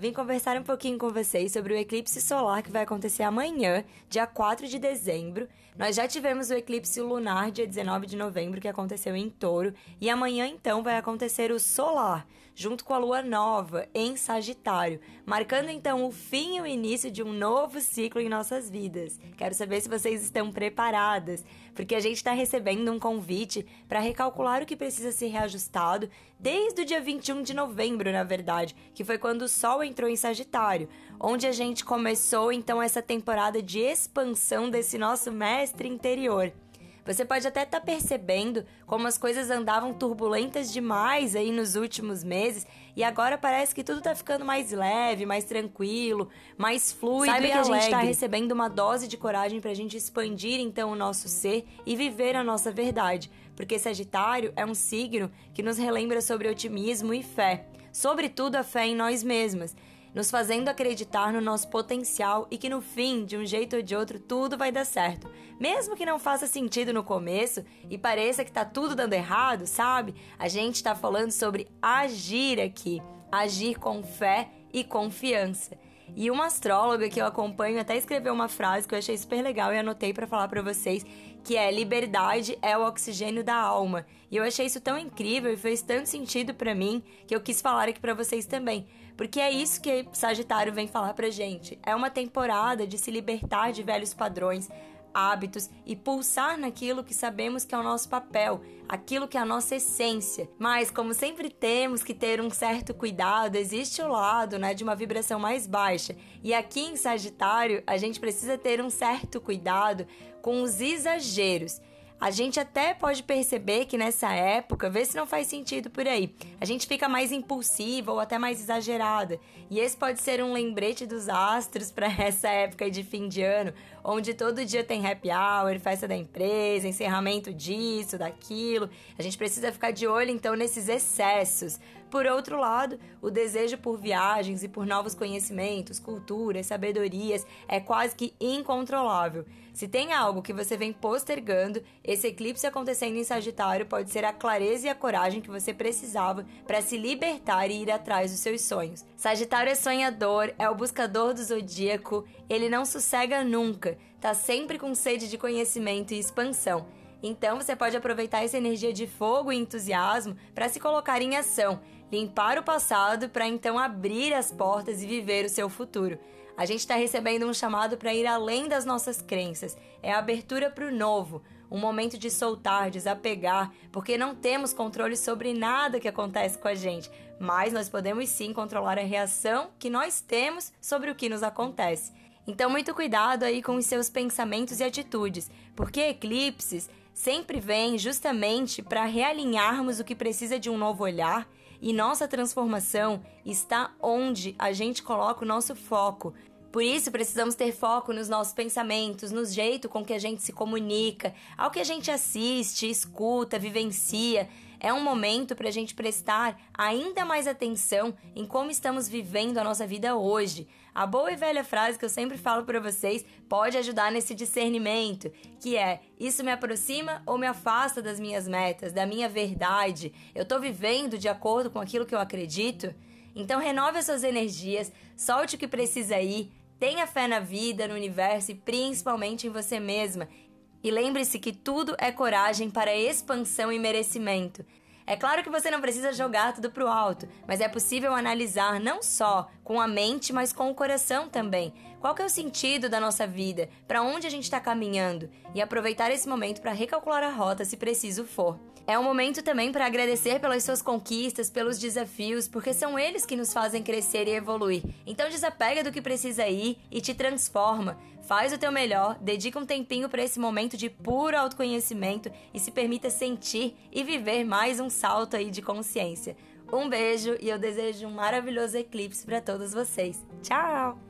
vim conversar um pouquinho com vocês sobre o eclipse solar que vai acontecer amanhã, dia 4 de dezembro. Nós já tivemos o eclipse lunar, dia 19 de novembro, que aconteceu em Touro, e amanhã então vai acontecer o solar, junto com a lua nova, em Sagitário, marcando então o fim e o início de um novo ciclo em nossas vidas. Quero saber se vocês estão preparadas, porque a gente está recebendo um convite para recalcular o que precisa ser reajustado desde o dia 21 de novembro, na verdade, que foi quando o Sol entrou em Sagitário, onde a gente começou então essa temporada de expansão desse nosso mestre interior. Você pode até estar tá percebendo como as coisas andavam turbulentas demais aí nos últimos meses e agora parece que tudo tá ficando mais leve, mais tranquilo, mais fluido Sabe e que alegre. a gente tá recebendo uma dose de coragem pra gente expandir então o nosso ser e viver a nossa verdade, porque Sagitário é um signo que nos relembra sobre otimismo e fé, sobretudo a fé em nós mesmas nos fazendo acreditar no nosso potencial e que no fim, de um jeito ou de outro, tudo vai dar certo. Mesmo que não faça sentido no começo e pareça que tá tudo dando errado, sabe? A gente tá falando sobre agir aqui, agir com fé e confiança. E uma astróloga que eu acompanho até escreveu uma frase que eu achei super legal e anotei para falar para vocês, que é liberdade é o oxigênio da alma. E eu achei isso tão incrível e fez tanto sentido para mim que eu quis falar aqui para vocês também. Porque é isso que Sagitário vem falar pra gente. É uma temporada de se libertar de velhos padrões, hábitos e pulsar naquilo que sabemos que é o nosso papel, aquilo que é a nossa essência. Mas como sempre temos que ter um certo cuidado, existe o lado, né, de uma vibração mais baixa. E aqui em Sagitário, a gente precisa ter um certo cuidado com os exageros. A gente até pode perceber que nessa época, vê se não faz sentido por aí, a gente fica mais impulsiva ou até mais exagerada. E esse pode ser um lembrete dos astros para essa época de fim de ano, onde todo dia tem happy hour, festa da empresa, encerramento disso, daquilo. A gente precisa ficar de olho então nesses excessos. Por outro lado, o desejo por viagens e por novos conhecimentos, culturas, sabedorias é quase que incontrolável. Se tem algo que você vem postergando, esse eclipse acontecendo em Sagitário pode ser a clareza e a coragem que você precisava para se libertar e ir atrás dos seus sonhos. Sagitário é sonhador, é o buscador do zodíaco, ele não sossega nunca, tá sempre com sede de conhecimento e expansão. Então você pode aproveitar essa energia de fogo e entusiasmo para se colocar em ação, limpar o passado para então abrir as portas e viver o seu futuro. A gente está recebendo um chamado para ir além das nossas crenças. É a abertura para o novo, um momento de soltar, desapegar, porque não temos controle sobre nada que acontece com a gente, mas nós podemos sim controlar a reação que nós temos sobre o que nos acontece. Então, muito cuidado aí com os seus pensamentos e atitudes, porque eclipses sempre vêm justamente para realinharmos o que precisa de um novo olhar e nossa transformação está onde a gente coloca o nosso foco, por isso, precisamos ter foco nos nossos pensamentos, no jeito com que a gente se comunica, ao que a gente assiste, escuta, vivencia. É um momento para a gente prestar ainda mais atenção em como estamos vivendo a nossa vida hoje. A boa e velha frase que eu sempre falo para vocês pode ajudar nesse discernimento, que é: isso me aproxima ou me afasta das minhas metas, da minha verdade? Eu estou vivendo de acordo com aquilo que eu acredito? Então renove as suas energias, solte o que precisa ir, Tenha fé na vida, no universo e principalmente em você mesma. E lembre-se que tudo é coragem para expansão e merecimento. É claro que você não precisa jogar tudo pro alto, mas é possível analisar não só com a mente, mas com o coração também. Qual que é o sentido da nossa vida? Para onde a gente está caminhando? E aproveitar esse momento para recalcular a rota se preciso for. É um momento também para agradecer pelas suas conquistas, pelos desafios, porque são eles que nos fazem crescer e evoluir. Então desapega do que precisa ir e te transforma. Faz o teu melhor, dedica um tempinho para esse momento de puro autoconhecimento e se permita sentir e viver mais um salto aí de consciência. Um beijo e eu desejo um maravilhoso eclipse para todos vocês. Tchau!